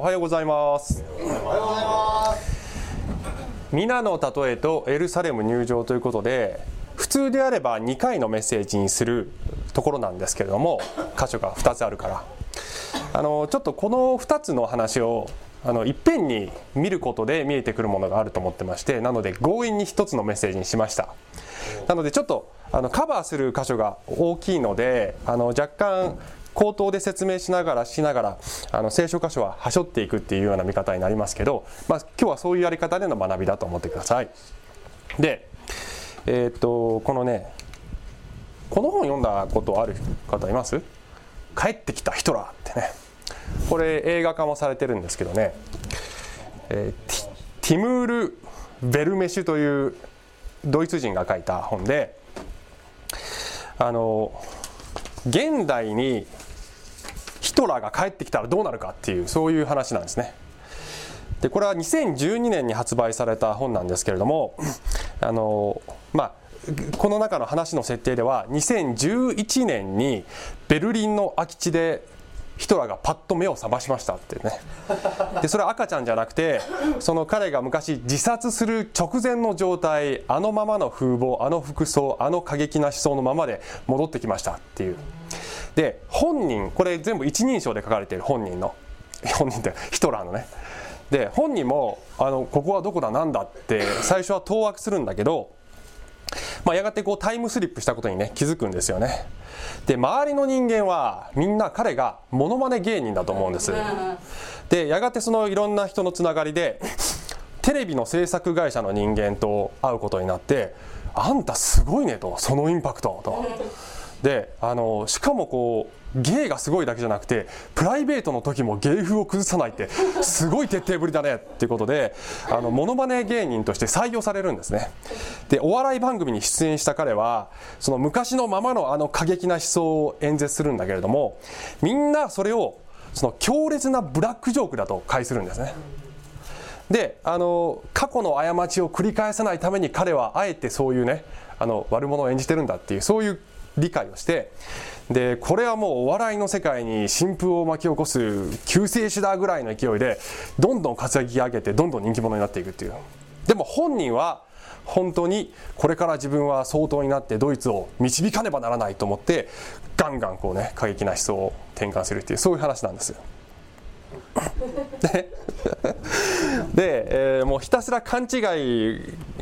おはようございます。おはようございます皆の例えとエルサレム入場ということで普通であれば2回のメッセージにするところなんですけれども箇所が2つあるから。あのちょっとこの2つの話をあのいっぺんに見ることで見えてくるものがあると思ってましてなので強引に1つのメッセージにしました。なのでちょっとあのカバーする箇所が大きいのであの若干口頭で説明しながらしながらあの聖書箇所ははしょっていくっていうような見方になりますけど、まあ、今日はそういうやり方での学びだと思ってください。でえー、っとこのねこの本読んだことある方います？帰ってきたヒトラーってね。これ映画化もされてるんですけどね、えー、ティムール・ベルメシュというドイツ人が書いた本であの現代にヒトラーが帰ってきたらどうなるかっていうそういう話なんですね。でこれは2012年に発売された本なんですけれどもあのまあこの中の話の設定では2011年にベルリンの空き地でヒトラーがパッと目を覚ましましたってね。でそれは赤ちゃんじゃなくてその彼が昔自殺する直前の状態あのままの風貌あの服装あの過激な思想のままで戻ってきましたっていう。で本人これ全部一人称で書かれている本人の 本人ってヒトラーのね。で本人もあのここはどこだなんだって最初は当惑するんだけどまあ、やがてこうタイムスリップしたことにね気づくんですよね。で周りの人間はみんな彼がモノマネ芸人だと思うんです。でやがてそのいろんな人のつながりでテレビの制作会社の人間と会うことになって「あんたすごいね」と「そのインパクト」と。であのしかもこう芸がすごいだけじゃなくてプライベートの時も芸風を崩さないってすごい徹底ぶりだねっていうことであのモノマネ芸人として採用されるんですね。でお笑い番組に出演した彼はその昔のままのあの過激な思想を演説するんだけれどもみんなそれをその強烈なブラックジョークだと解するんですね。であの過去の過ちを繰り返さないために彼はあえてそういうねあの悪者を演じてるんだっていうそういう理解をしてでこれはもうお笑いの世界に新風を巻き起こす救世主だぐらいの勢いでどんどん活躍上げてどんどん人気者になっていくっていう。でも本人は本当にこれから自分は相当になってドイツを導かねばならないと思ってガンガンこうね過激な思想を転換するっていうそういう話なんですよ。で、えー、もうひたすら勘違い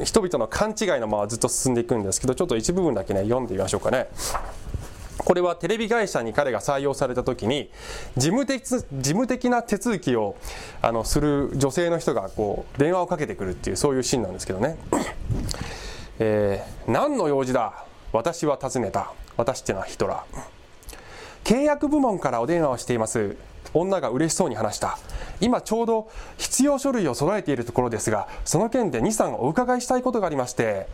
人々の勘違いのままずっと進んでいくんですけどちょっと一部分だけね読んでみましょうかね。これはテレビ会社に彼が採用された時に事務的事務的な手続きをあのする女性の人がこう電話をかけてくるっていうそういうシーンなんですけどね、えー、何の用事だ？私は尋ねた。私っていうのはヒトラー契約部門からお電話をしています。女が嬉しそうに話した。今ちょうど必要書類を揃えているところですがその件で23お伺いしたいことがありまして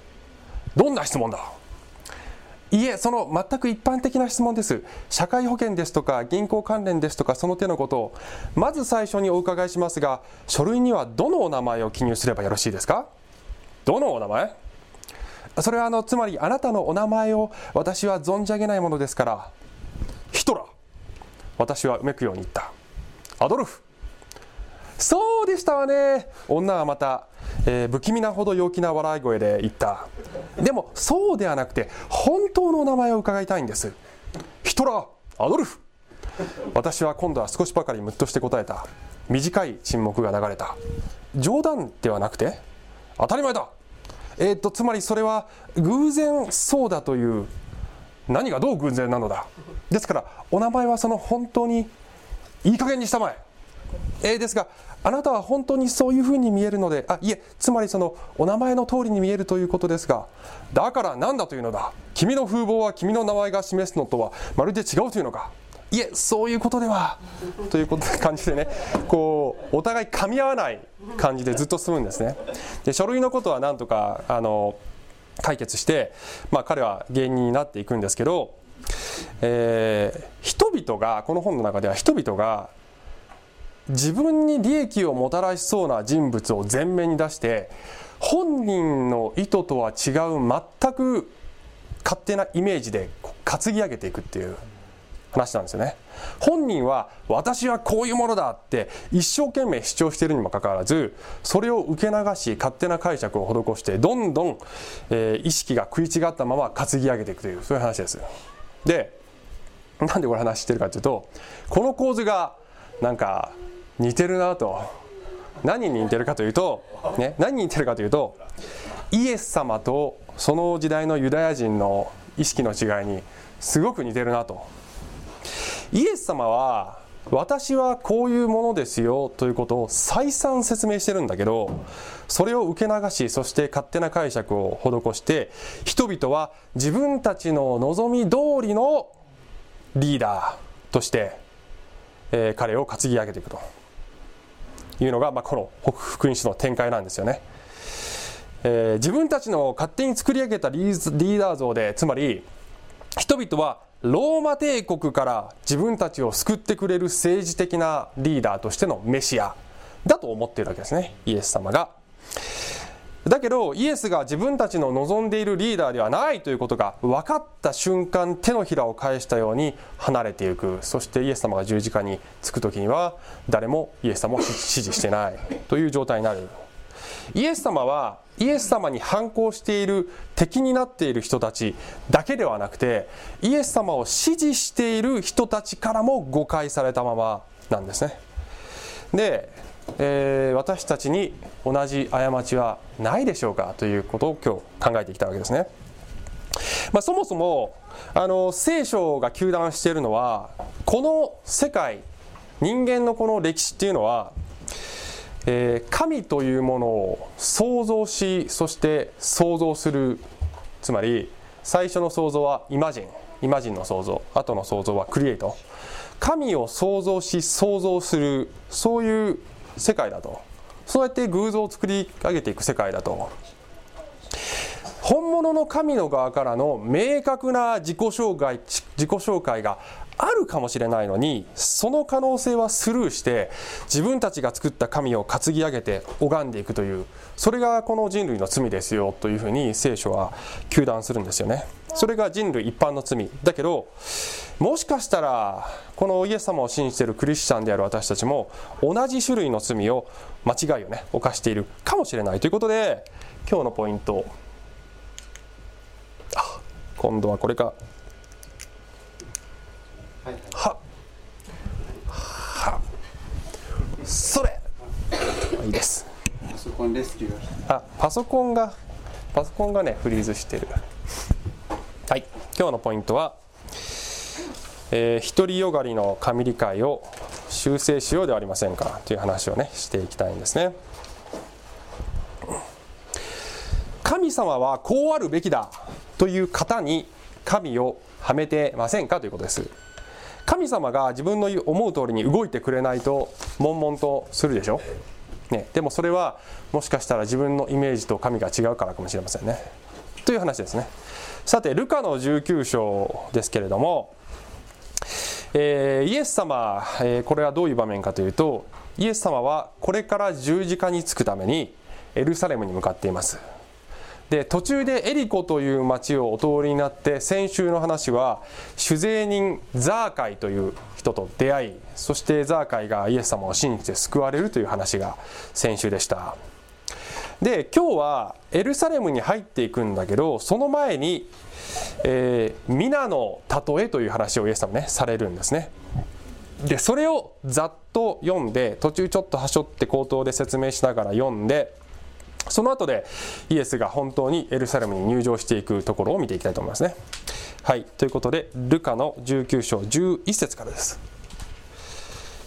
どんな質問だ？いえその全く一般的な質問です。社会保険ですとか銀行関連ですとかその手のことを。まず最初にお伺いしますが書類にはどのお名前を記入すればよろしいですか？どのお名前？それはあのつまりあなたのお名前を私は存じ上げないものですから。ヒトラー。私はうめくように言った。アドルフ。そうでしたわね。女はまた、えー、不気味なほど陽気な笑い声で言った。でもそうではなくて本当のお名前を伺いたいんです。ヒトラーアドルフ。私は今度は少しばかりムッとして答えた。短い沈黙が流れた。冗談ではなくて当たり前だ。えー、っとつまりそれは偶然そうだという何がどう偶然なのだ。ですからお名前はその本当にいい加減にしたまえ。えー、ですがあなたは本当にそういうふうに見えるのであいえつまりそのお名前の通りに見えるということですがだから何だというのだ。君の風貌は君の名前が示すのとはまるで違うというのか。いえそういうことではということ感じでねこうお互い噛み合わない感じでずっと進むんですね。で書類のことはなんとかあの解決して、まあ、彼は芸人になっていくんですけど、えー、人々がこの本の中では人々が自分に利益をもたらしそうな人物を前面に出して本人の意図とは違う全く勝手なイメージで担ぎ上げていくっていう話なんですよね。本人は私はこういうものだって一生懸命主張しているにもかかわらずそれを受け流し勝手な解釈を施してどんどん、えー、意識が食い違ったまま担ぎ上げていくというそういう話です。でなんでこれ話してるかというとこの構図がなんか似てるなと。何に似てるかというと、ね、何に似てるかというとイエス様とその時代のユダヤ人の意識の違いにすごく似てるなと。イエス様は私はこういうものですよということを再三説明してるんだけどそれを受け流しそして勝手な解釈を施して人々は自分たちの望み通りのリーダーとして、えー、彼を担ぎ上げていくと。いうのが、まあ、この北福音書の展開なんですよね、えー、自分たちの勝手に作り上げたリーダー像でつまり人々はローマ帝国から自分たちを救ってくれる政治的なリーダーとしてのメシアだと思っているわけですね。イエス様が。だけどイエスが自分たちの望んでいるリーダーではないということが分かった瞬間手のひらを返したように離れていく。そしてイエス様が十字架につく時には誰もイエス様を支持してないという状態になる。イエス様はイエス様に反抗している敵になっている人たちだけではなくてイエス様を支持している人たちからも誤解されたままなんですね。で、えー、私たちに同じ過ちはないでしょうかということを今日考えてきたわけですね、まあ、そもそもあの聖書が糾弾しているのはこの世界人間のこの歴史っていうのはえー、神というものを創造しそして創造するつまり最初の創造はイマジンイマジンの創造後の創造はクリエイト。神を創造し創造するそういう世界だと。そうやって偶像を作り上げていく世界だと。本物の神の側からの明確な自己紹介自己紹介があるかもしれないのにその可能性はスルーして自分たちが作った神を担ぎ上げて拝んでいくというそれがこの人類の罪ですよというふうに聖書は糾弾するんですよね。それが人類一般の罪。だけどもしかしたらこのイエス様を信じているクリスチャンである私たちも同じ種類の罪を間違いをね犯しているかもしれない。ということで今日のポイント。あ今度はこれか。ははそれ。いいです。パソコンレスキューあパソコンがパソコンがねフリーズしてる。はい。今日のポイントは、えー、独りよがりの神理解を修正しようではありませんか。という話をねしていきたいんですね。神様はこうあるべきだという方に神をはめてませんか。ということです。神様が自分の思う通りに動いてくれないと悶々とするでしょ、ね、でもそれはもしかしたら自分のイメージと神が違うからかもしれませんね。という話ですね。さてルカの19章ですけれども、えー、イエス様、えー、これはどういう場面かというとイエス様はこれから十字架につくためにエルサレムに向かっています。で途中でエリコという町をお通りになって先週の話は酒税人ザーカイという人と出会いそしてザーカイがイエス様を信じて救われるという話が先週でした。で今日はエルサレムに入っていくんだけどその前に、えー、皆の例えという話をイエス様ねされるんですね。でそれをざっと読んで途中ちょっとはしょって口頭で説明しながら読んでその後でイエスが本当にエルサレムに入場していくところを見ていきたいと思いますね。はい、ということでルカの19章11節からです。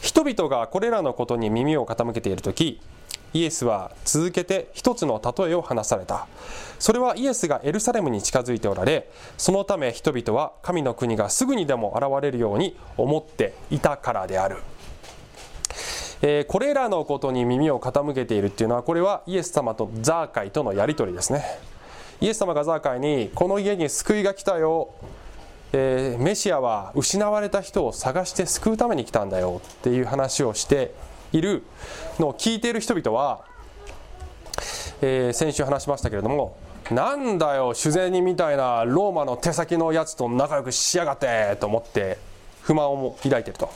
人々がこれらのことに耳を傾けている時イエスは続けて一つの例えを話されたそれはイエスがエルサレムに近づいておられそのため人々は神の国がすぐにでも現れるように思っていたからであるえー、これらのことに耳を傾けているっていうのはこれはイエス様とザーカイとのやり取りですね。イエス様がザーカイにこの家に救いが来たよ、えー、メシアは失われた人を探して救うために来たんだよっていう話をしているのを聞いている人々は、えー、先週話しましたけれどもなんだよ酒税人みたいなローマの手先のやつと仲良くしやがってと思って不満を抱いていると。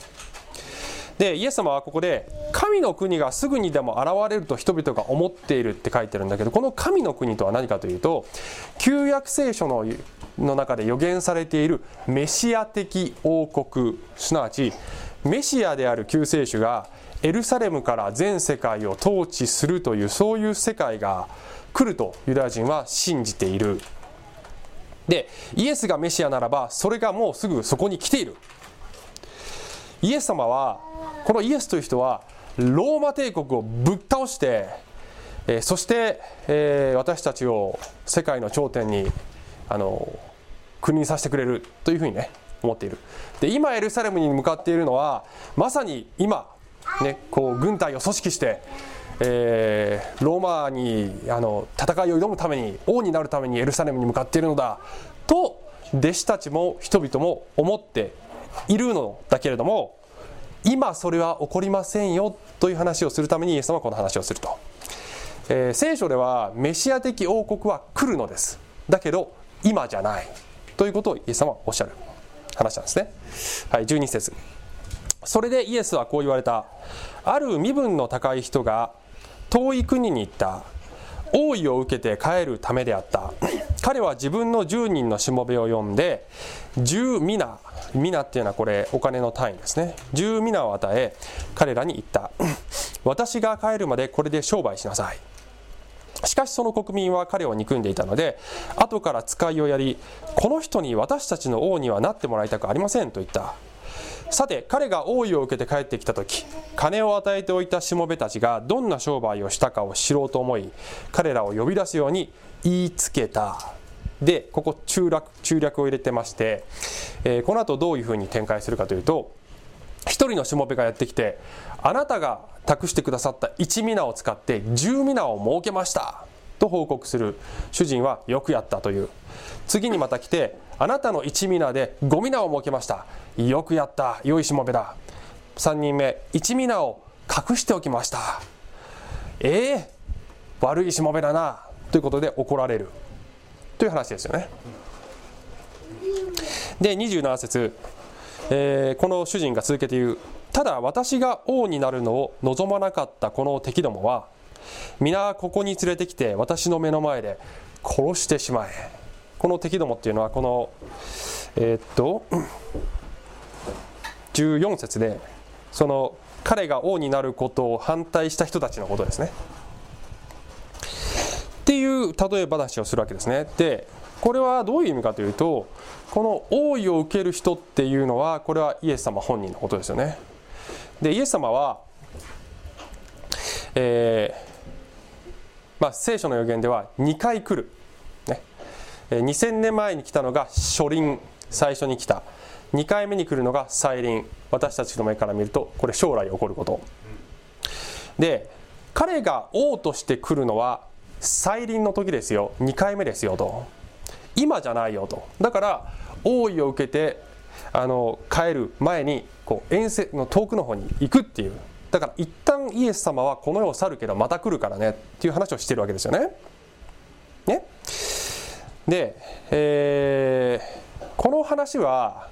でイエス様はここで神の国がすぐにでも現れると人々が思っているって書いてるんだけどこの神の国とは何かというと旧約聖書のの中で予言されているメシア的王国すなわちメシアである救世主がエルサレムから全世界を統治するというそういう世界が来るとユダヤ人は信じている。でイエスがメシアならばそれがもうすぐそこに来ている。イエス様はこのイエスという人はローマ帝国をぶっ倒して、えー、そして、えー、私たちを世界の頂点にあの国にさせてくれるというふうにね思っている。で今エルサレムに向かっているのはまさに今、ね、こう軍隊を組織して、えー、ローマにあの戦いを挑むために王になるためにエルサレムに向かっているのだと弟子たちも人々も思っているのだけれども今それは起こりませんよという話をするためにイエス様はこの話をすると、えー、聖書ではメシア的王国は来るのです。だけど今じゃないということをイエス様はおっしゃる。話なんですね。はい12節。それでイエスはこう言われた。ある身分の高い人が遠い国に行った。王位を受けて帰るためであった。彼は自分の10人のしもべを呼んで10皆皆っていうのはこれお金の単位ですね。10皆を与え彼らに言った。私が帰るまでこれで商売しなさい。しかしその国民は彼を憎んでいたので後から使いをやりこの人に私たちの王にはなってもらいたくありませんと言った。さて彼が王位を受けて帰ってきた時金を与えておいたしもべたちがどんな商売をしたかを知ろうと思い彼らを呼び出すように言いつけた。でここ中略中略を入れてまして、えー、この後どういうふうに展開するかというと一人のしもべがやってきてあなたが託してくださった1ミナを使って10ミナを設けましたと報告する主人はよくやったという。次にまた来てあなたの1ミナで5ミナを設けました。よくやった。良いしもべだ。3人目1ミナを隠しておきました。ええー、悪いしもべだな。ということで怒られる。という話ですよね。で27節。えー、この主人が続けて言う。ただ私が王になるのを望まなかった。この敵どもは皆ここに連れてきて私の目の前で殺してしまえ。この敵どもっていうのはこのえー、っと14節でその彼が王になることを反対した人たちのことですね。っていう例え話をするわけですね。でこれはどういう意味かというとこの王位を受ける人っていうのはこれはイエス様本人のことですよね。でイエス様は、えーまあ、聖書の予言では2回来る、2000年前に来たのが初臨最初に来た。2回目に来るのが再臨私たちの目から見るとこれ将来起こること。で彼が王として来るのは再臨の時ですよ。2回目ですよと。今じゃないよと。だから王位を受けてあの帰る前にこう遠征の遠くの方に行くっていう。だから一旦イエス様はこの世を去るけどまた来るからねっていう話をしてるわけですよね。ね？で、えー、この話は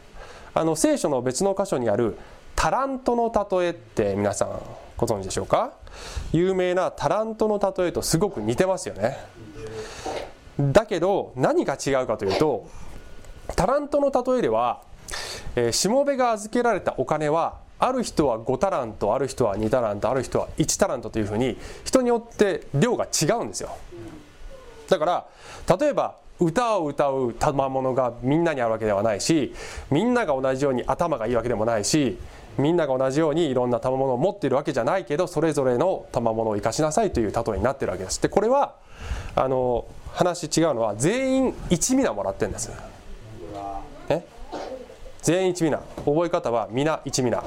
あの聖書の別の箇所にあるタラントの例えって皆さんご存知でしょうか？有名なタラントの例えとすごく似てますよね。だけど何が違うかというとタラントの例えでは、え、しもべが預けられたお金はある人は5タラントある人は2タラントある人は1タラントというふうに人によって量が違うんですよだから例えば歌を歌う賜物がみんなにあるわけではないしみんなが同じように頭がいいわけでもないしみんなが同じようにいろんな賜物を持っているわけじゃないけどそれぞれの賜物を生かしなさいという例えになってるわけです。でこれはあの話違うのは全員1ミナもらってるんです。え？全員1ミナ覚え方は皆1ミナ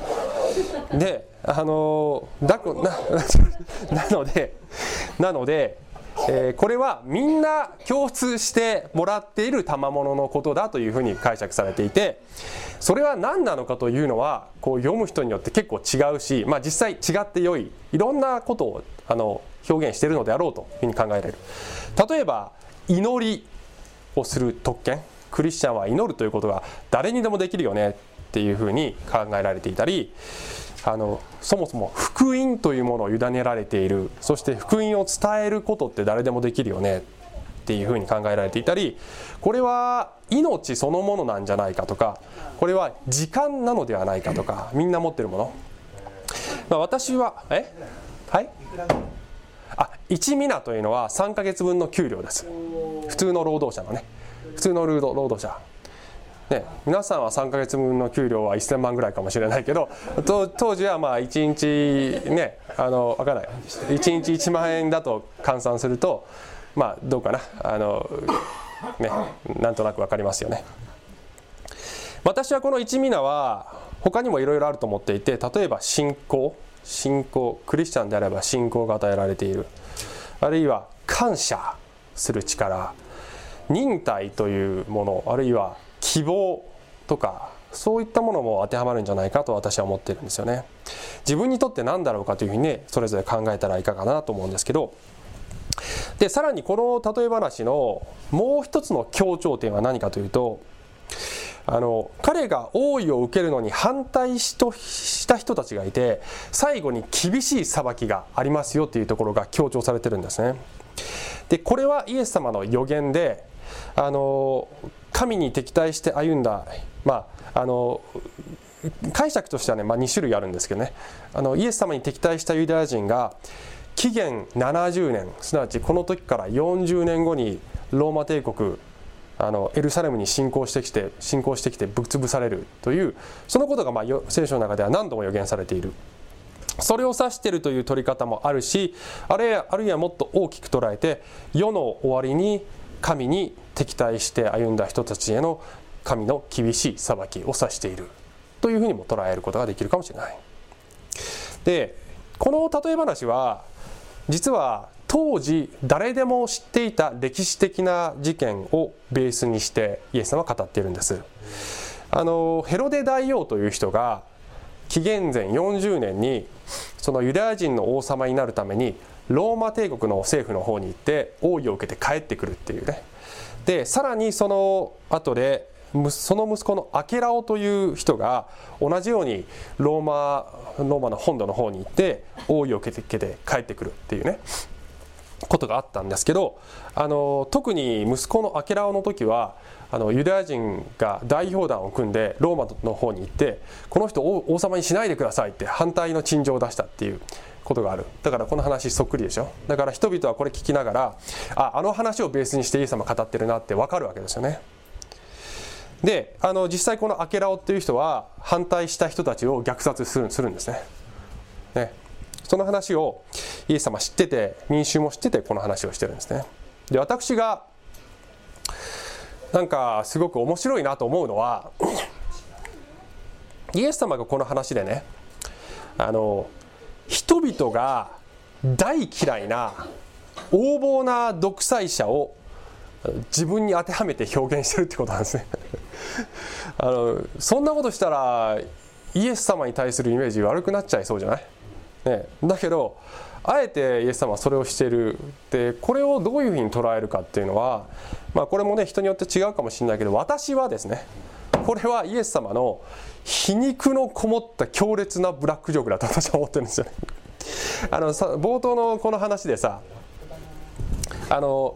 であのだななのでなので、えー、これはみんな共通してもらっている賜物のことだというふうに解釈されていてそれは何なのかというのはこう読む人によって結構違うし、まあ、実際違って良いいろんなことをあの表現しているのであろうというふうに考えられる。例えば祈りをする特権クリスチャンは祈るということが誰にでもできるよねっていうふうに考えられていたりあのそもそも福音というものを委ねられている。そして福音を伝えることって誰でもできるよね。っていうふうに考えられていたりこれは命そのものなんじゃないかとかこれは時間なのではないかとかみんな持ってるもの、まあ、私はえ？はい？あ1ミナというのは3ヶ月分の給料です。普通の労働者のね。普通の労働者。ね、皆さんは3ヶ月分の給料は1000万ぐらいかもしれないけど当時はまあ1日ねあの分かんない。1日1万円だと換算するとまあどうかな。あのねなんとなく分かりますよね。私はこの1ミナは他にもいろいろあると思っていて例えば信仰信仰クリスチャンであれば信仰が与えられている。あるいは感謝する力忍耐というものあるいは希望とかそういったものも当てはまるんじゃないかと私は思ってるんですよね。自分にとって何だろうかというふうにねそれぞれ考えたらいかがなと思うんですけど。でさらにこの例え話のもう一つの強調点は何かというとあの彼が王位を受けるのに反対した人たちがいて最後に厳しい裁きがありますよというところが強調されてるんですね。でこれはイエス様の予言であの神に敵対して歩んだ、まあ、あの解釈としてはね、まあ、2種類あるんですけどね。あのイエス様に敵対したユダヤ人が紀元70年すなわちこの時から40年後にローマ帝国あのエルサレムに侵攻してきて侵攻してきてぶっ潰されるというそのことがまあ聖書の中では何度も予言されている。それを指しているという取り方もあるしあるいはあるいはもっと大きく捉えて世の終わりに神に敵対して歩んだ人たちへの神の厳しい裁きを指しているというふうにも捉えることができるかもしれない。でこの例え話は実は当時誰でも知っていた歴史的な事件をベースにしてイエス様は語っているんですあのヘロデ大王という人が紀元前40年にそのユダヤ人の王様になるためにローマ帝国の政府の方に行って王位を受けて帰ってくるっていうね。でさらにその後でその息子のアケラオという人が同じようにローマローマの本土の方に行って王位を受けて帰ってくるっていうね。ことがあったんですけどあの特に息子のアケラオの時はあのユダヤ人が代表団を組んでローマの方に行ってこの人を王様にしないでくださいって反対の陳情を出したっていうことがある。だからこの話そっくりでしょ？だから人々はこれ聞きながらああの話をベースにしてイエス様語ってるなって分かるわけですよね。であの実際このアケラオっていう人は反対した人たちを虐殺するするんですね。ね。その話をイエス様知ってて民衆も知っててこの話をしてるんですね。で私がなんかすごく面白いなと思うのは イエス様がこの話でねあの人々が大嫌いな横暴な独裁者を自分に当てはめて表現してるってことなんですね。あのそんなことしたらイエス様に対するイメージ悪くなっちゃいそうじゃない？ね、だけどあえてイエス様はそれをしているでこれをどういうふうに捉えるかっていうのは、まあ、これもね人によって違うかもしれないけど私はですねこれはイエス様の皮肉のこもった強烈なブラックジョークだと私は思ってるんですよね。あのさ冒頭のこの話でさあの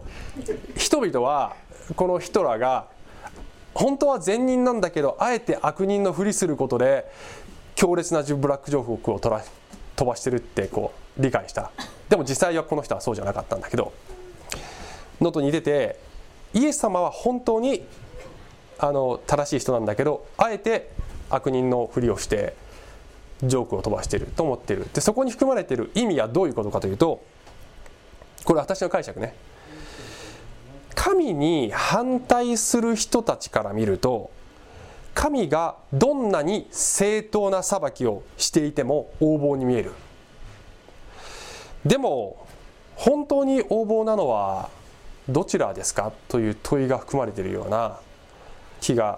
人々はこのヒトラーが本当は善人なんだけどあえて悪人のふりすることで強烈なブラックジョークを捉え飛ばしてるってこう理解した。でも実際はこの人はそうじゃなかったんだけどのと似ててイエス様は本当にあの正しい人なんだけどあえて悪人のふりをしてジョークを飛ばしてると思ってる。でそこに含まれてる意味はどういうことかというとこれ私の解釈ね。神に反対する人たちから見ると神がどんなに正当な裁きをしていても横暴に見える。でも本当に横暴なのはどちらですかという問いが含まれているような気が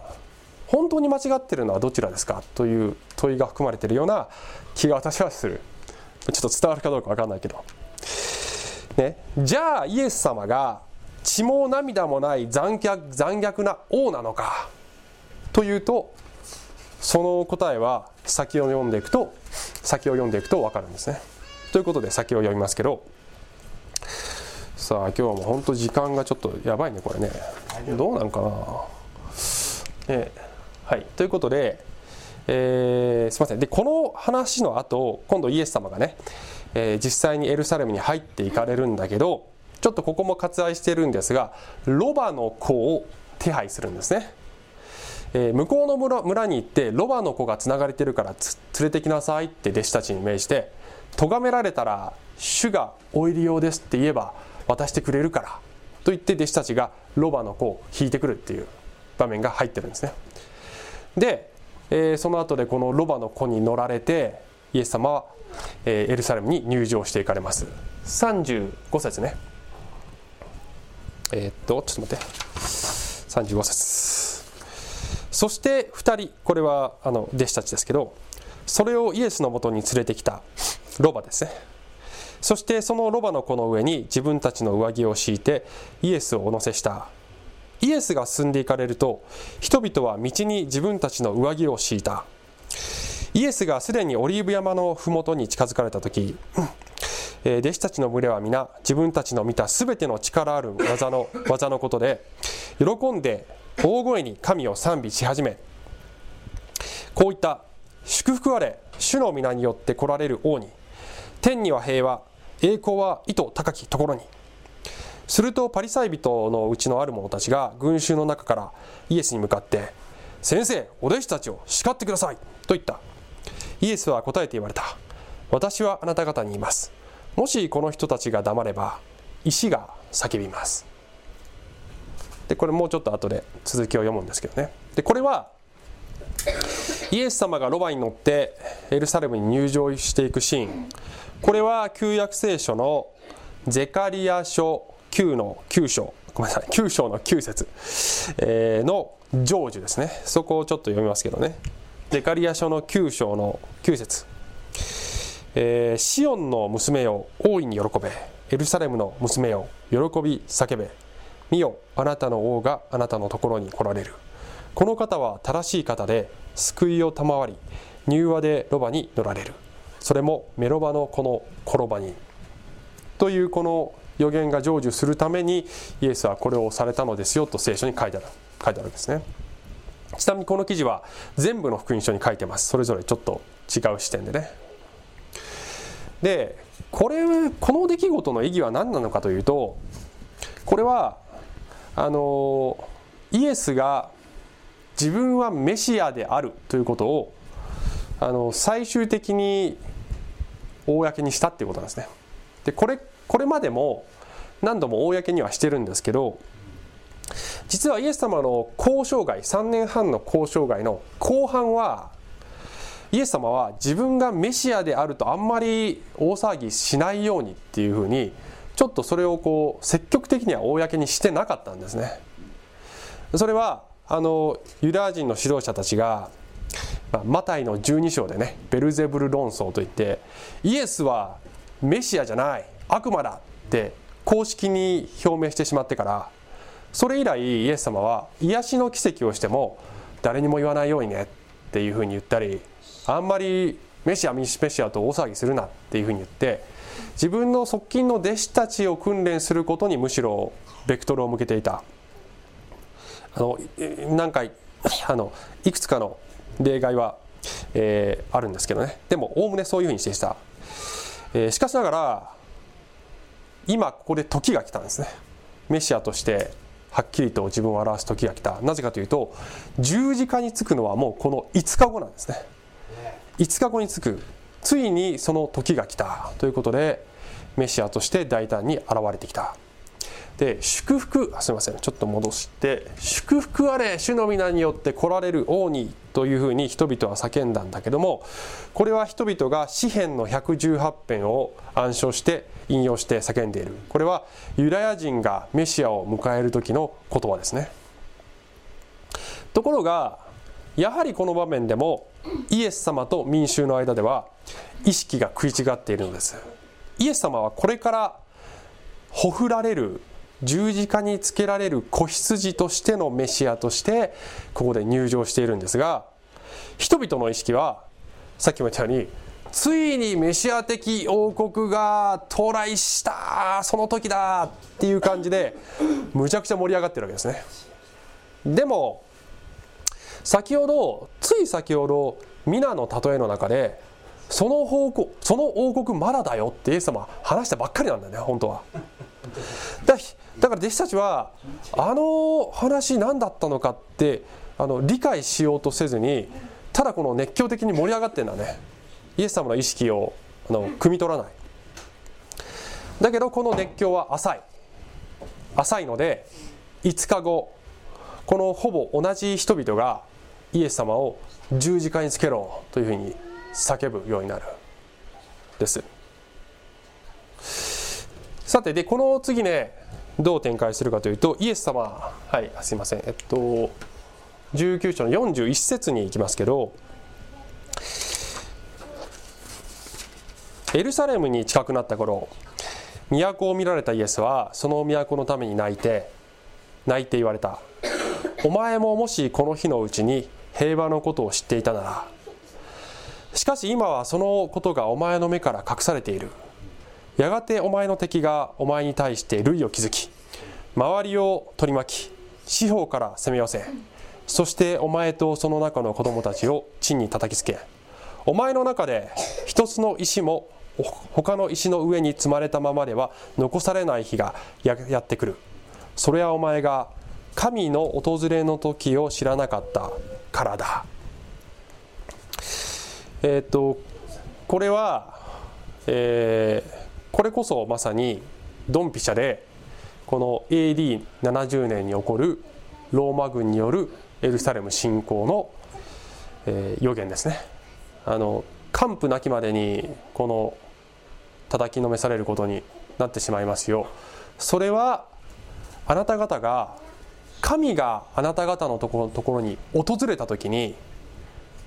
本当に間違ってるのはどちらですかという問いが含まれているような気が私はする。ちょっと伝わるかどうか分かんないけど、ね、じゃあイエス様が血も涙もない残虐残虐な王なのか。というとその答えは先を読んでいくと先を読んでいくと分かるんですね。ということで先を読みますけどさあ今日も本当時間がちょっとやばいねこれね。どうなんかな。えはい。ということで、えー、すみません。でこの話の後今度イエス様がね、えー、実際にエルサレムに入っていかれるんだけどちょっとここも割愛してるんですがロバの子を手配するんですね、えー、向こうの村村に行ってロバの子がつながれてるから連れてきなさいって弟子たちに命じて咎められたら主がお入り用ですって言えば渡してくれるからと言って弟子たちがロバの子を引いてくるっていう場面が入ってるんですね。で、えー、その後でこのロバの子に乗られてイエス様は、えー、エルサレムに入場していかれます。35節ね。えー、っとちょっと待って。35節。そして2人これはあの弟子たちですけどそれをイエスのもとに連れてきたロバですね。そしてそのロバの子の上に自分たちの上着を敷いてイエスをお乗せした。イエスが進んでいかれると人々は道に自分たちの上着を敷いた。イエスがすでにオリーブ山の麓に近づかれた時、え弟子たちの群れは皆自分たちの見た全ての力ある技の技のことで喜んで大声に神を賛美し始めこういった祝福あれ主の皆によって来られる王に天には平和栄光は意図高きところに。するとパリサイ人のうちのある者たちが群衆の中からイエスに向かって「先生お弟子たちを叱ってください」と言った。イエスは答えて言われた。私はあなた方に言います。もしこの人たちが黙れば石が叫びます。でこれもうちょっと後で続きを読むんですけどね。でこれはイエス様がロバに乗ってエルサレムに入場していくシーン。これは旧約聖書のゼカリア書9の9章。ごめんなさい。9章の9節、え、の成就ですね。そこをちょっと読みますけどね。デカリア書の9章の9節、え、シオンの娘よ大いに喜べ。エルサレムの娘よ喜び叫べ。見よあなたの王があなたのところに来られる。この方は正しい方で救いを賜り柔和でロバに乗られる。それもメロバのこの転ばに。というこの予言が成就するためにイエスはこれをされたのですよと聖書に書いてある書いてあるんですね。ちなみにこの記事は全部の福音書に書いてます。それぞれちょっと違う視点でね。でこれこの出来事の意義は何なのかというとこれはあのイエスが自分はメシアであるということをあの最終的に公にしたっていうことなんですね。でこれこれまでも何度も公にはしてるんですけど実はイエス様の交渉外3年半の交渉外の後半はイエス様は自分がメシアであるとあんまり大騒ぎしないようにっていうふうにちょっとそれをこう積極的には公にしてなかったんですね。それはあのユダヤ人の指導者たちが、ま、マタイの12章でねベルゼブル論争といってイエスはメシアじゃない悪魔だって公式に表明してしまってからそれ以来イエス様は癒しの奇跡をしても誰にも言わないようにねっていうふうに言ったりあんまりメシアミシメシアと大騒ぎするなっていうふうに言って自分の側近の弟子たちを訓練することにむしろベクトルを向けていた。あの何回あのいくつかの例外は、えー、あるんですけどね。でもおおむねそういうふうにしてした、えー、しかしながら今ここで時が来たんですね。メシアとしてはっきりと自分を表す時が来た。なぜかというと十字架につくのはもうこの5日後なんですね。5日後につく。ついにその時が来たということでメシアとして大胆に現れてきた。で祝福すみません。ちょっと戻して祝福あれ主の皆によって来られる王にというふうに人々は叫んだんだけどもこれは人々が詩篇の118編を暗唱して引用して叫んでいる。これはユダヤ人がメシアを迎える時の言葉ですね。ところがやはりこの場面でもイエス様と民衆の間では意識が食い違っているのです。イエス様はこれからほふられる十字架につけられる子羊としてのメシアとしてここで入場しているんですが人々の意識はさっきも言ったようについにメシア的王国が到来したその時だっていう感じでむちゃくちゃ盛り上がってるわけですね。でも先ほどつい先ほど皆の例えの中でその方向その王国まだだよってイエス様話したばっかりなんだよね本当は。だだから弟子たちはあの話何だったのかってあの理解しようとせずにただこの熱狂的に盛り上がってんだね。イエス様の意識をあの汲み取らない。だけどこの熱狂は浅い。浅いので5日後このほぼ同じ人々がイエス様を十字架につけろというふうに叫ぶようになるです。さてでこの次ねどう展開するかというとイエス様。はいすいません。えっと19章の41節に行きますけどエルサレムに近くなった頃都を見られたイエスはその都のために泣いて泣いて言われた。お前ももしこの日のうちに平和のことを知っていたならしかし今はそのことがお前の目から隠されている。やがてお前の敵がお前に対して類を築き周りを取り巻き四方から攻め寄せそしてお前とその中の子供たちを地に叩きつけお前の中で一つの石も他の石の上に積まれたままでは残されない日がやってくる。それはお前が神の訪れの時を知らなかったからだ。えっ、とこれは、えー、これこそまさにドンピシャでこの AD70 年に起こるローマ軍によるエルサレム侵攻の、えー、予言ですね。あの完膚なきまでにこの叩きのめされることになってしまいますよ。それはあなた方が神があなた方のところに訪れた時に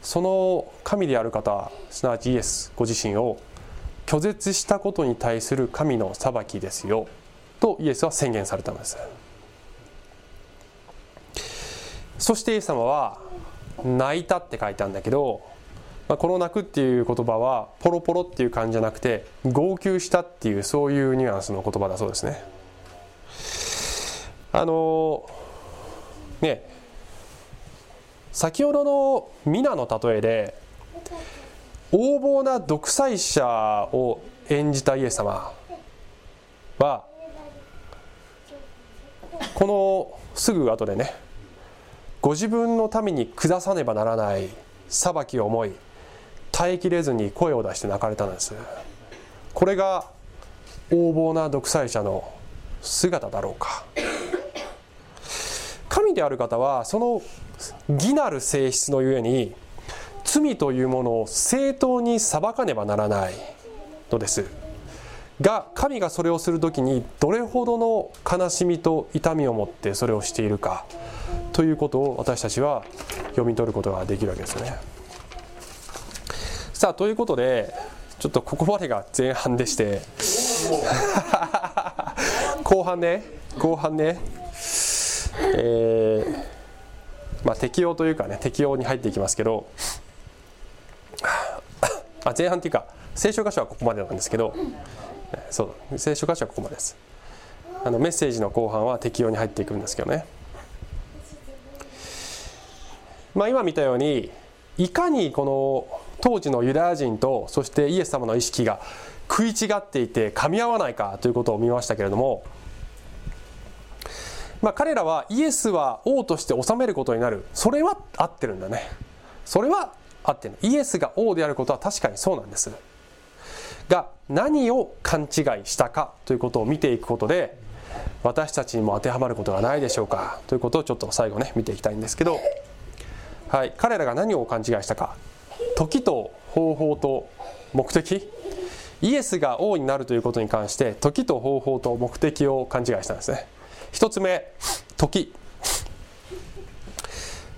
その神である方すなわちイエスご自身を拒絶したことに対する神の裁きですよとイエスは宣言されたのです。そしてイエス様は泣いたって書いてあるんだけどまあ、この泣くっていう言葉はポロポロっていう感じじゃなくて号泣したっていうそういうニュアンスの言葉だそうですね。あのね。先ほどの皆の例えで横暴な独裁者を演じたイエス様はこのすぐ後でねご自分のために下さねばならない裁きを思い耐えきれずに声を出して泣かれたんです。これが横暴な独裁者の姿だろうか。神である方はその義なる性質のゆえに罪というものを正当に裁かねばならないのです。が神がそれをする時にどれほどの悲しみと痛みを持ってそれをしているかということを私たちは読み取ることができるわけですね。さあということでちょっとここまでが前半でして。後半ね。後半ね。えー、まあ適用というかね適用に入っていきますけどあ前半っていうか聖書箇所はここまでなんですけどそう聖書箇所はここまでです。あのメッセージの後半は適用に入っていくんですけどね。まあ今見たようにいかにこの当時のユダヤ人とそしてイエス様の意識が食い違っていて噛み合わないかということを見ましたけれども、まあ、彼らはイエスは王として治めることになる。それは合ってるんだね。それは合ってる。イエスが王であることは確かにそうなんです。が何を勘違いしたかということを見ていくことで私たちにも当てはまることがないでしょうか。ということをちょっと最後ね見ていきたいんですけど、はい、彼らが何を勘違いしたか。時と方法と目的。イエスが王になるということに関して時と方法と目的を勘違いしたんですね。一つ目時。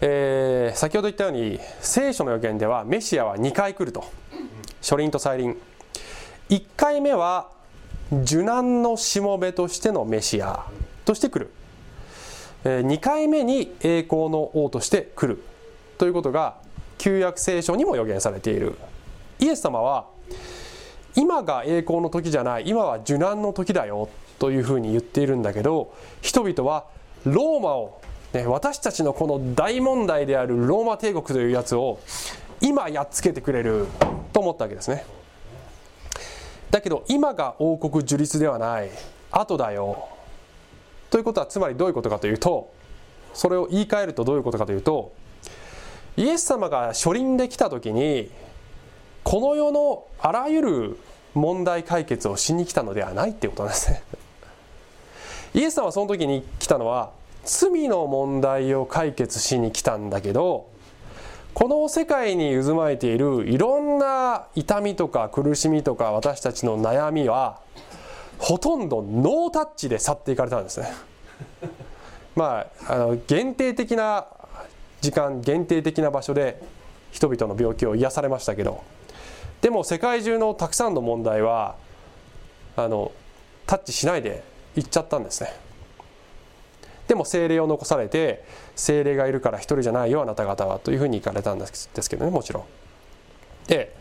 えー、先ほど言ったように聖書の予言ではメシアは2回来ると。初輪と再臨。1回目は受難のしもべとしてのメシアとして来る、えー、2回目に栄光の王として来る。ということが旧約聖書にも予言されている。イエス様は今が栄光の時じゃない。今は受難の時だよ。というふうに言っているんだけど人々はローマを、ね、私たちのこの大問題であるローマ帝国というやつを今やっつけてくれると思ったわけですね。だけど今が王国樹立ではない。後だよ。ということはつまりどういうことかというとそれを言い換えるとどういうことかというとイエス様が初臨で来た時にこの世のあらゆる問題解決をしに来たのではないっていうことなんですね。イエス様はその時に来たのは罪の問題を解決しに来たんだけどこの世界に渦巻いているいろんな痛みとか苦しみとか私たちの悩みはほとんどノータッチで去っていかれたんですね。まああの限定的な時間限定的な場所で人々の病気を癒されましたけどでも世界中のたくさんの問題はあのタッチしないで行っちゃったんですね。でも精霊を残されて精霊がいるから一人じゃないよあなた方はというふうに行かれたんですけどねもちろん。で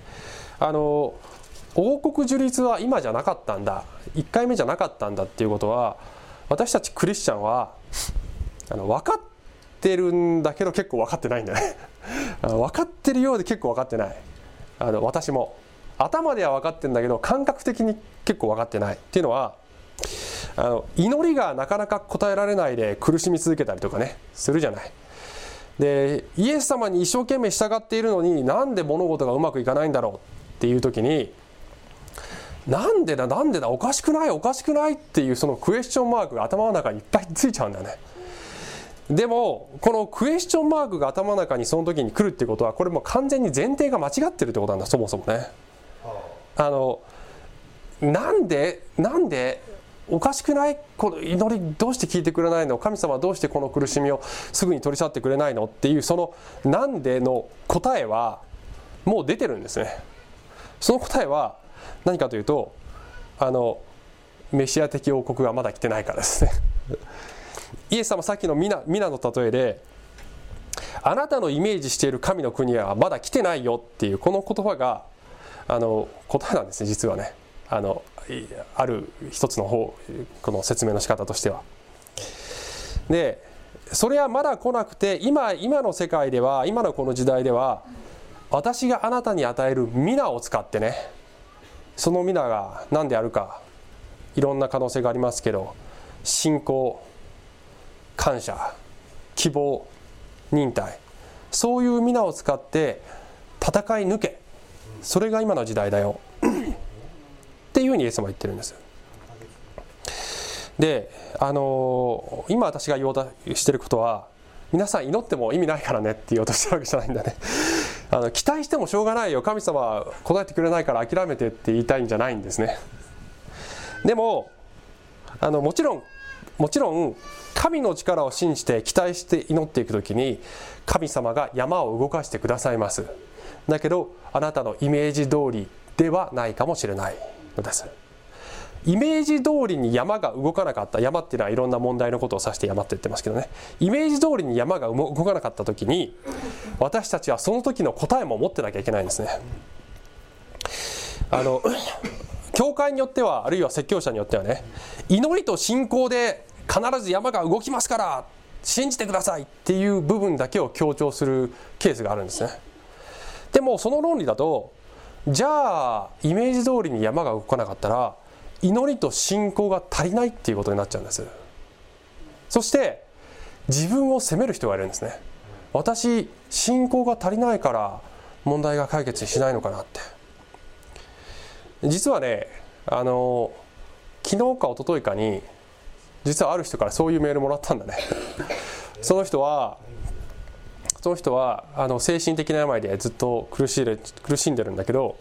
あの王国樹立は今じゃなかったんだ。1回目じゃなかったんだっていうことは私たちクリスチャンはあの分かってるんだけど結構分かってないんだね。分かってるようで結構分かってない。あの私も。頭では分かってるんだけど感覚的に結構分かってない。っていうのはあの祈りがなかなか答えられないで苦しみ続けたりとかねするじゃない。でイエス様に一生懸命従っているのになんで物事がうまくいかないんだろうっていう時になんでだなんでだおかしくないおかしくないっていうそのクエスチョンマークが頭の中にいっぱいついちゃうんだよね。でもこのクエスチョンマークが頭の中にその時に来るっていうことはこれも完全に前提が間違ってるってことなんだそもそもね。あのなんでなんでおかしくない？この祈りどうして聞いてくれないの？神様はどうしてこの苦しみをすぐに取り去ってくれないの？っていうその「なんで」の答えはもう出てるんですね。その答えは何かというとあのメシア的王国がまだ来てないからですね。イエス様さっきの皆皆の例えであなたのイメージしている神の国はまだ来てないよっていうこの言葉があの答えなんですね実はね。あのある一つの方この説明の仕方としては。でそれはまだ来なくて今今の世界では今のこの時代では私があなたに与える皆を使ってねその皆が何であるかいろんな可能性がありますけど信仰感謝希望忍耐そういう皆を使って戦い抜けそれが今の時代だよいうふうにイエス様は言ってるんです。であのー、今私が言おうとしてることは皆さん祈っても意味ないからねって言おうとしてるわけじゃないんだね。あの期待してもしょうがないよ。神様は答えてくれないから諦めてって言いたいんじゃないんですね。でもあのもちろんもちろん神の力を信じて期待して祈っていく時に神様が山を動かしてくださいます。だけどあなたのイメージ通りではないかもしれない。です。イメージ通りに山が動かなかった山っていうのはいろんな問題のことを指して山って言ってますけどね。イメージ通りに山が動かなかった時に私たちはその時の答えも持ってなきゃいけないんですね。あの教会によってはあるいは説教者によってはね祈りと信仰で必ず山が動きますから信じてくださいっていう部分だけを強調するケースがあるんですね。でもその論理だとじゃあイメージ通りに山が動かなかったら祈りと信仰が足りないっていうことになっちゃうんです。そして自分を責める人がいるんですね。私信仰が足りないから問題が解決しないのかなって。実はねあの昨日か一昨日かに実はある人からそういうメールもらったんだね。その人はその人はあの精神的な病でずっと苦しい苦しんでるんだけど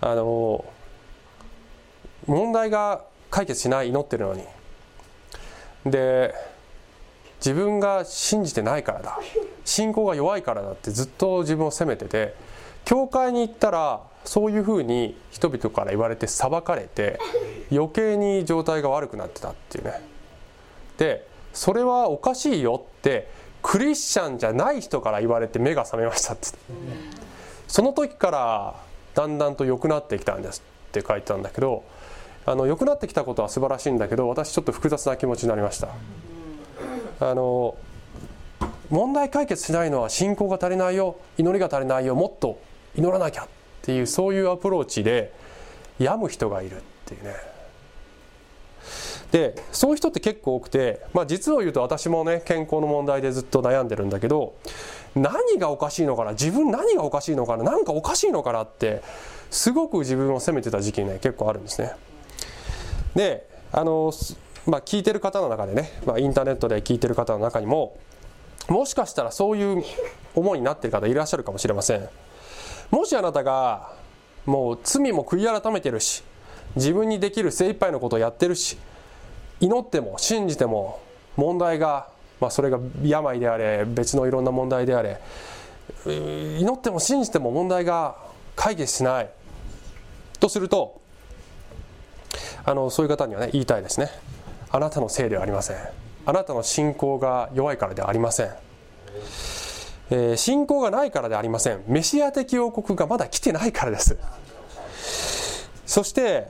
あの問題が解決しない祈ってるのに。で自分が信じてないからだ。信仰が弱いからだってずっと自分を責めてて教会に行ったらそういうふうに人々から言われて裁かれて余計に状態が悪くなってたっていうね。でそれはおかしいよってクリスチャンじゃない人から言われて目が覚めましたって。その時からだんだんと良くなってきたんですって書いてたんだけどあの良くなってきたことは素晴らしいんだけど私ちょっと複雑な気持ちになりました。あの問題解決しないのは信仰が足りないよ祈りが足りないよもっと祈らなきゃっていうそういうアプローチで病む人がいるっていうね。でそういう人って結構多くて、まあ、実を言うと私もね健康の問題でずっと悩んでるんだけど何がおかしいのかな自分何がおかしいのかな何かおかしいのかなってすごく自分を責めてた時期ね結構あるんですね。であの、まあ、聞いてる方の中でね、まあ、インターネットで聞いてる方の中にももしかしたらそういう思いになってる方いらっしゃるかもしれません。もしあなたがもう罪も悔い改めてるし自分にできる精一杯のことをやってるし祈っても信じても問題が、まあ、それが病であれ別のいろんな問題であれ祈っても信じても問題が解決しない。とするとあのそういう方にはね言いたいですね。あなたのせいではありません。あなたの信仰が弱いからではありません、えー、信仰がないからではありません。メシア的王国がまだ来てないからです。そして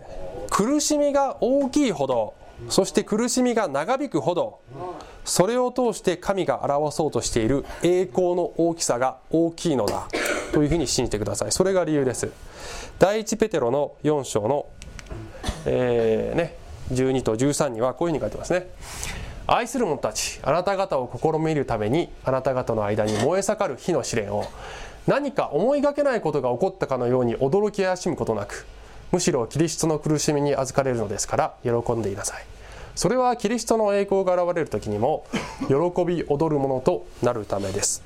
苦しみが大きいほどそして苦しみが長引くほどそれを通して神が表そうとしている栄光の大きさが大きいのだというふうに信じてください。それが理由です。第一ペテロの4章の、えーね、12と13にはこういうふうに書いてますね。愛する者たちあなた方を試みるためにあなた方の間に燃え盛る火の試練を何か思いがけないことが起こったかのように驚き怪しむことなくむしろキリストの苦しみに預かれるのですから喜んでいなさい。それはキリストの栄光が現れる時にも喜び踊るものとなるためです。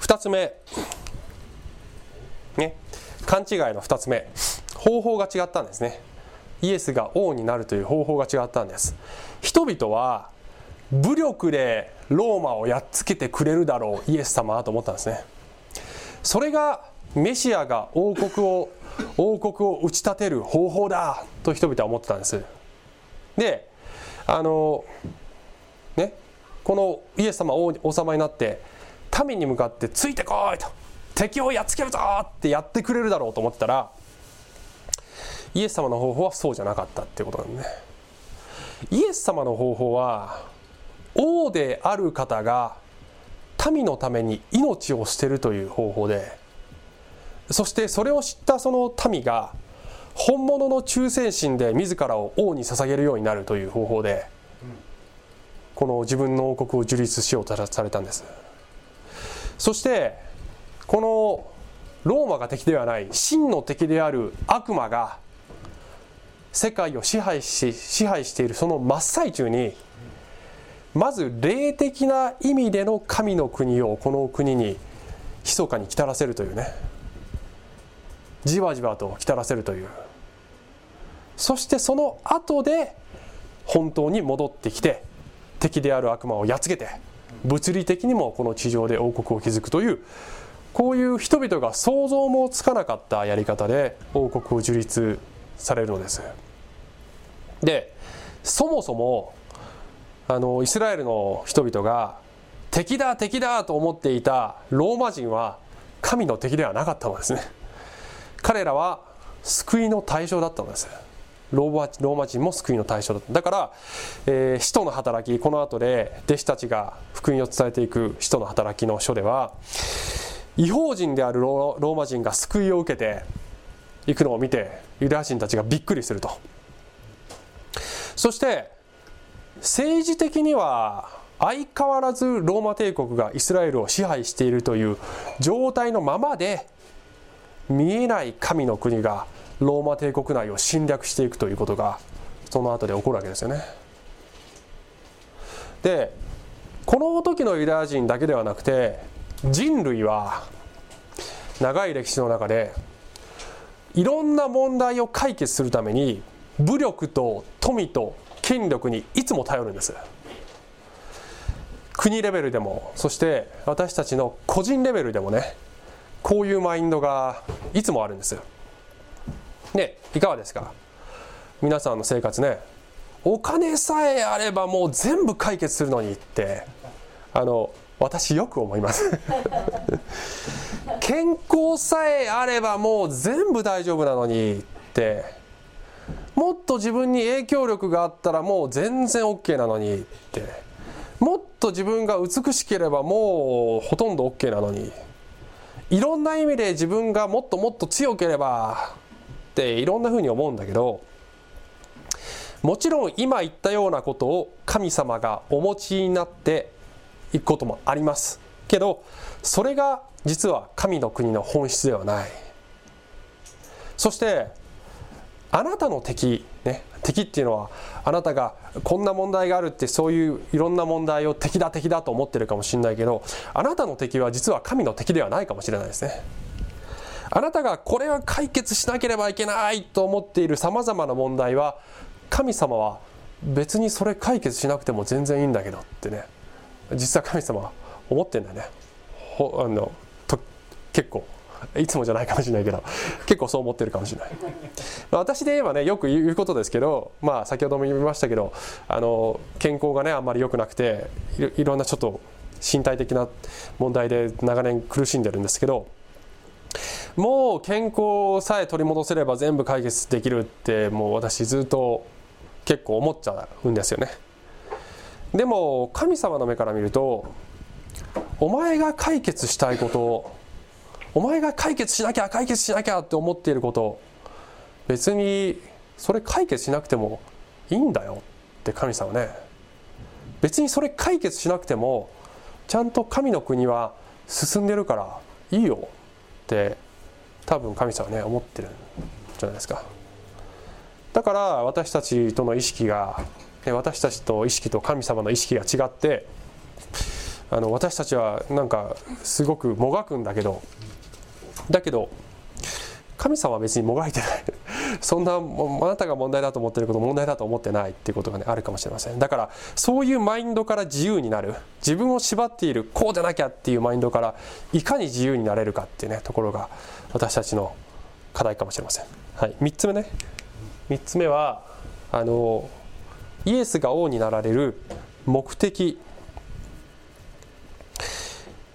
2つ目。ね。勘違いの2つ目。方法が違ったんですね。イエスが王になるという方法が違ったんです。人々は武力でローマをやっつけてくれるだろうイエス様と思ったんですね。それがメシアが王国を王国を打ち立てる方法だと人々は思ってたんです。であのねこのイエス様王王様になって民に向かってついてこいと敵をやっつけるぞってやってくれるだろうと思ってたらイエス様の方法はそうじゃなかったってことなんねイエス様の方法は王である方が民のために命を捨てるという方法でそしてそれを知ったその民が本物の忠誠心で自らを王に捧げるようになるという方法でこの自分の王国を樹立しようとされたんです。そしてこのローマが敵ではない真の敵である悪魔が世界を支配し支配しているその真っ最中にまず霊的な意味での神の国をこの国に密かに来たらせるというね。じわじわと来たらせるという。そしてその後で本当に戻ってきて敵である悪魔をやっつけて物理的にもこの地上で王国を築くというこういう人々が想像もつかなかったやり方で王国を樹立されるのです。でそもそもあのイスラエルの人々が敵だ敵だと思っていたローマ人は神の敵ではなかったのですね。彼らは救いの対象だったのです。ローマ人も救いの対象だった。だから、えー、使徒の働きこの後で弟子たちが福音を伝えていく使徒の働きの書では違法人であるローマ人が救いを受けていくのを見てユダヤ人たちがびっくりすると。そして政治的には相変わらずローマ帝国がイスラエルを支配しているという状態のままで見えない神の国がローマ帝国内を侵略していくということがその後で起こるわけですよね。でこの時のユダヤ人だけではなくて人類は長い歴史の中でいろんな問題を解決するために武力と富と権力にいつも頼るんです。国レベルでもそして私たちの個人レベルでもねこういうマインドがいつもあるんです。でいかがですか？皆さんの生活ねお金さえあればもう全部解決するのにってあの私よく思います。健康さえあればもう全部大丈夫なのにってもっと自分に影響力があったらもう全然 OK なのにって。もっと自分が美しければもうほとんど OK なのに。いろんな意味で自分がもっともっと強ければっていろんなふうに思うんだけどもちろん今言ったようなことを神様がお持ちになっていくこともありますけどそれが実は神の国の本質ではない。そしてあなたの敵ね敵っていうのはあなたがこんな問題があるってそういういろんな問題を敵だ敵だと思ってるかもしれないけどあなたの敵は実は神の敵ではないかもしれないですね。あなたがこれは解決しなければいけないと思っているさまざまな問題は神様は別にそれ解決しなくても全然いいんだけどってね実は神様は思ってんだよね。ほあのと結構。いつもじゃないかもしれないけど結構そう思ってるかもしれない。私で言えばねよく言うことですけどまあ先ほども言いましたけどあの健康がねあんまり良くなくていろんなちょっと身体的な問題で長年苦しんでるんですけどもう健康さえ取り戻せれば全部解決できるってもう私ずっと結構思っちゃうんですよね。でも神様の目から見るとお前が解決したいことお前が解決しなきゃ解決しなきゃって思っていること。別にそれ解決しなくてもいいんだよ。って神様ね。別にそれ解決しなくてもちゃんと神の国は進んでるからいいよ。って多分神様ね思ってるんじゃないですか。だから私たちとの意識が私たちと意識と神様の意識が違ってあの私たちはなんかすごくもがくんだけどだけど神様は別にもがいてない。そんなあなたが問題だと思ってること問題だと思ってないっていうことがねあるかもしれません。だからそういうマインドから自由になる。自分を縛っているこうでなきゃっていうマインドからいかに自由になれるかっていうねところが私たちの課題かもしれません、はい、3つ目ね。3つ目はあのイエスが王になられる目的。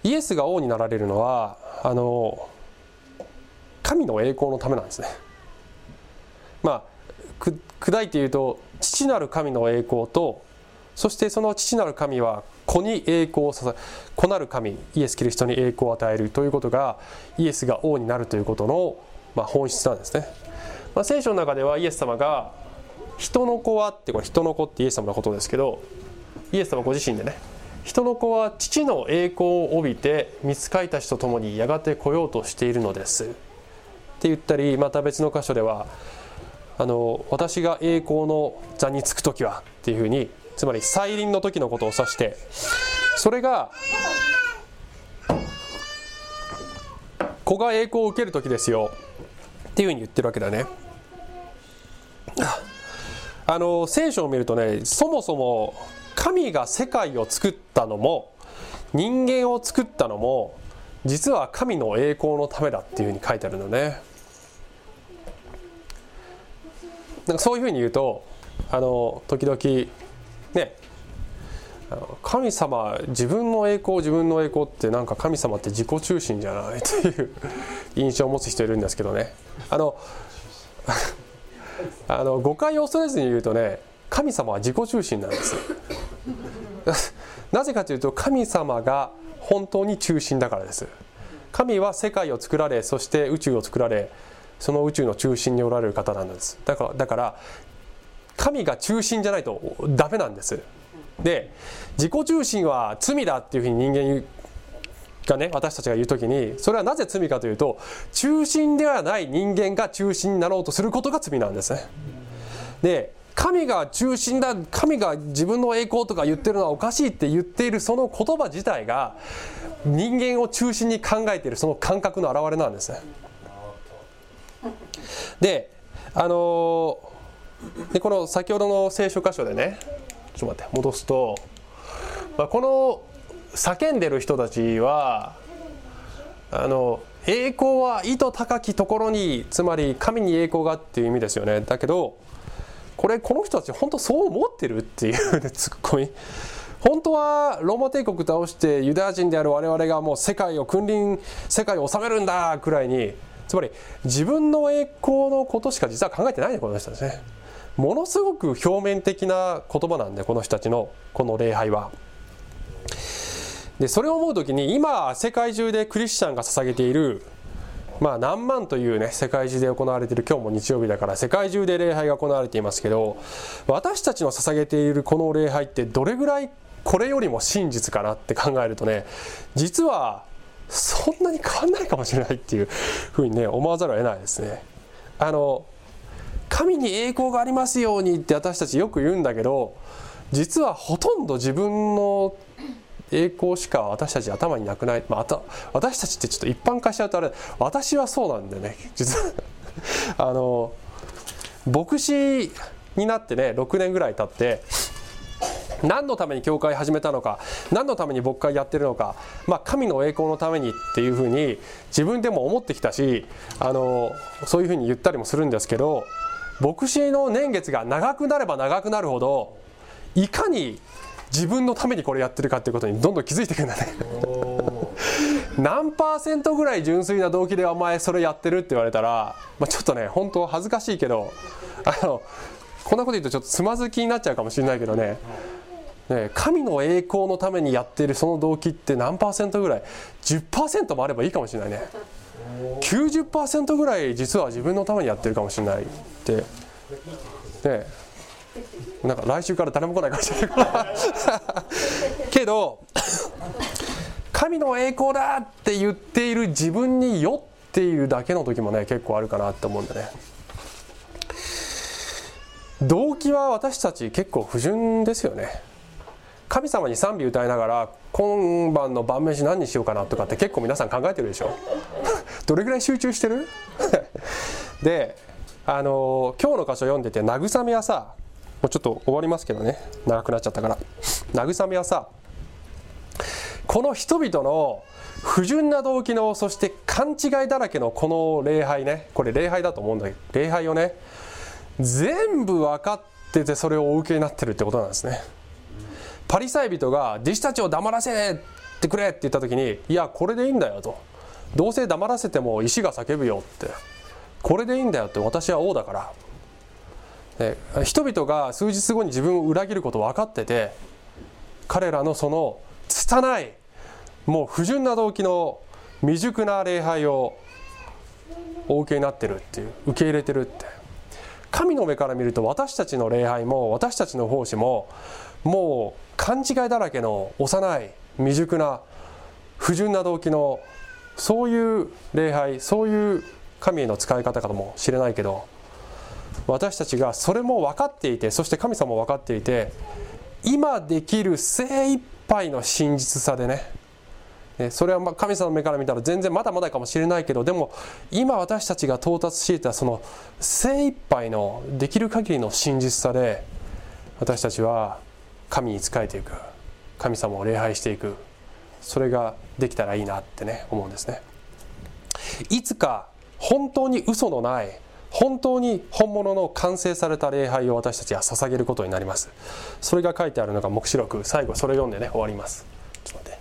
イエスが王になられるのはあの神の栄光のためなんですね。まあ砕いて言うと父なる神の栄光とそしてその父なる神は子に栄光をさせ子なる神イエス・キリストに栄光を与えるということがイエスが王になるということの、まあ、本質なんですね、まあ、聖書の中ではイエス様が人の子はってこれ人の子ってイエス様のことですけどイエス様ご自身でね人の子は父の栄光を帯びて見つかいたちと共にやがて来ようとしているのです。って言ったりまた別の箇所ではあの私が栄光の座につく時はっていうふうにつまり再臨の時のことを指してそれが子が栄光を受ける時ですよっていうふうに言ってるわけだね。あの聖書を見るとねそもそも神が世界を作ったのも人間を作ったのも実は神の栄光のためだっていうふうに書いてあるのね。なんかそういうふうに言うとあの時々ね神様自分の栄光自分の栄光ってなんか神様って自己中心じゃないという 印象を持つ人いるんですけどね。あの あの誤解を恐れずに言うとね神様は自己中心なんです なぜかというと神様が本当に中心だからです。神は世界を作られそして宇宙を作られその宇宙の中心におられる方なんです。だからだから神が中心じゃないとダメなんです。で自己中心は罪だっていうふうに人間がね私たちが言う時にそれはなぜ罪かというと中心ではない人間が中心になろうとすることが罪なんです。ねで神が中心だ神が自分の栄光とか言ってるのはおかしいって言っているその言葉自体が人間を中心に考えているその感覚の表れなんです。ねであのでこの先ほどの聖書箇所でねちょっと待って戻すと、まあ、この叫んでる人たちはあの栄光は意図高きところにつまり神に栄光がっていう意味ですよね。だけどこれこの人たち本当そう思ってるっていうね ツッコミ。本当はローマ帝国倒してユダヤ人である我々がもう世界を君臨世界を治めるんだくらいにつまり自分の栄光のことしか実は考えてないねこの人ですね。ものすごく表面的な言葉なんでこの人たちのこの礼拝は。でそれを思う時に今世界中でクリスチャンが捧げているまあ何万というね世界中で行われている今日も日曜日だから世界中で礼拝が行われていますけど私たちの捧げているこの礼拝ってどれぐらいこれよりも真実かなって考えるとね実はそんなに変わんないかもしれないっていうふうにね思わざるを得ないですね。あの神に栄光がありますようにって私たちよく言うんだけど実はほとんど自分の栄光しか私たち頭になくない、まあ、た私たちってちょっと一般化しちゃうとあれ私はそうなんだよね実は あの牧師になってね6年ぐらい経って何のために教会始めたのか何のために牧会やってるのか、まあ、神の栄光のためにっていうふうに自分でも思ってきたしあのそういうふうに言ったりもするんですけど牧師の年月が長くなれば長くなるほどいかに自分のためにこれやってるかっていうことにどんどん気づいていくんだね。何パーセントぐらい純粋な動機でお前それやってるって言われたら、まあ、ちょっとね本当恥ずかしいけどあのこんなこと言うとちょっとつまずきになっちゃうかもしれないけどねね、神の栄光のためにやっているその動機って何パーセントぐらい？10%もあればいいかもしれないね。90%ぐらい実は自分のためにやってるかもしれないって。ねなんか来週から誰も来ないかもしれない けど神の栄光だって言っている自分に酔っているだけの時もね結構あるかなって思うんでね。動機は私たち結構不純ですよね。神様に賛美歌いながら今晩の晩飯何にしようかなとかって結構皆さん考えてるでしょ？どれぐらい集中してる？であの今日の箇所読んでて慰めはさもうちょっと終わりますけどね。長くなっちゃったから。慰めはさこの人々の不純な動機のそして勘違いだらけのこの礼拝ね。これ礼拝だと思うんだけど礼拝をね全部分かっててそれをお受けになってるってことなんですね。パリサイ人が弟子たちを黙らせてくれって言った時にいやこれでいいんだよと。どうせ黙らせても石が叫ぶよって。これでいいんだよって。私は王だから。人々が数日後に自分を裏切ること分かってて彼らのその拙いもう不純な動機の未熟な礼拝をお受けになってるっていう受け入れてるって。神の目から見ると私たちの礼拝も私たちの奉仕ももう勘違いだらけの幼い未熟な不純な動機のそういう礼拝そういう神への使い方かもしれないけど私たちがそれも分かっていてそして神様も分かっていて今できる精一杯の真実さでねそれは神様の目から見たら全然まだまだかもしれないけどでも今私たちが到達していたその精一杯のできる限りの真実さで私たちは神に仕えていく神様を礼拝していくそれができたらいいなってね思うんですね。いつか本当に嘘のない本当に本物の完成された礼拝を私たちは捧げることになります。それが書いてあるのが黙示録。最後それ読んでね終わります。ちょっと待っ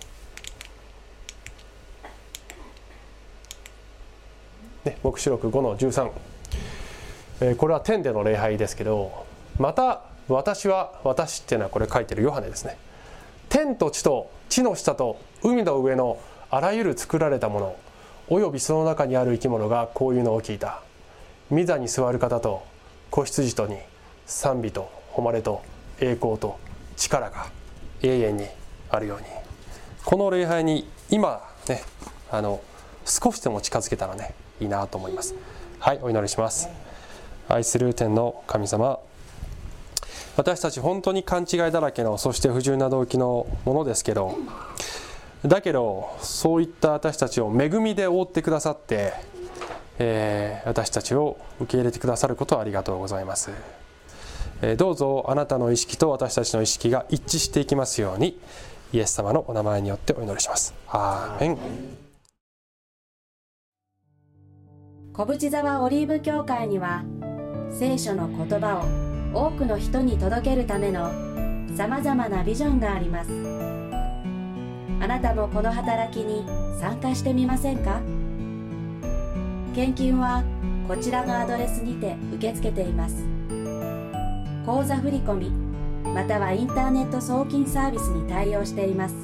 て。ね、黙示録5の13、えー、これは天での礼拝ですけどまた私は私っていうのはこれ書いてるヨハネですね。天と地と地の下と海の上のあらゆる作られたものおよびその中にある生き物がこういうのを聞いた。御座に座る方と子羊とに賛美と誉れと栄光と力が永遠にあるように。この礼拝に今ねあの少しでも近づけたらねいいなと思います。はいお祈りします。愛する天の神様私たち本当に勘違いだらけのそして不純な動機のものですけどだけどそういった私たちを恵みで覆ってくださって、えー、私たちを受け入れてくださることをありがとうございます、えー、どうぞあなたの意識と私たちの意識が一致していきますようにイエス様のお名前によってお祈りします。アーメン。小淵沢オリーブ教会には聖書の言葉を多くの人に届けるためのさまざまなビジョンがあります。あなたもこの働きに参加してみませんか？献金はこちらのアドレスにて受け付けています。口座振込またはインターネット送金サービスに対応しています。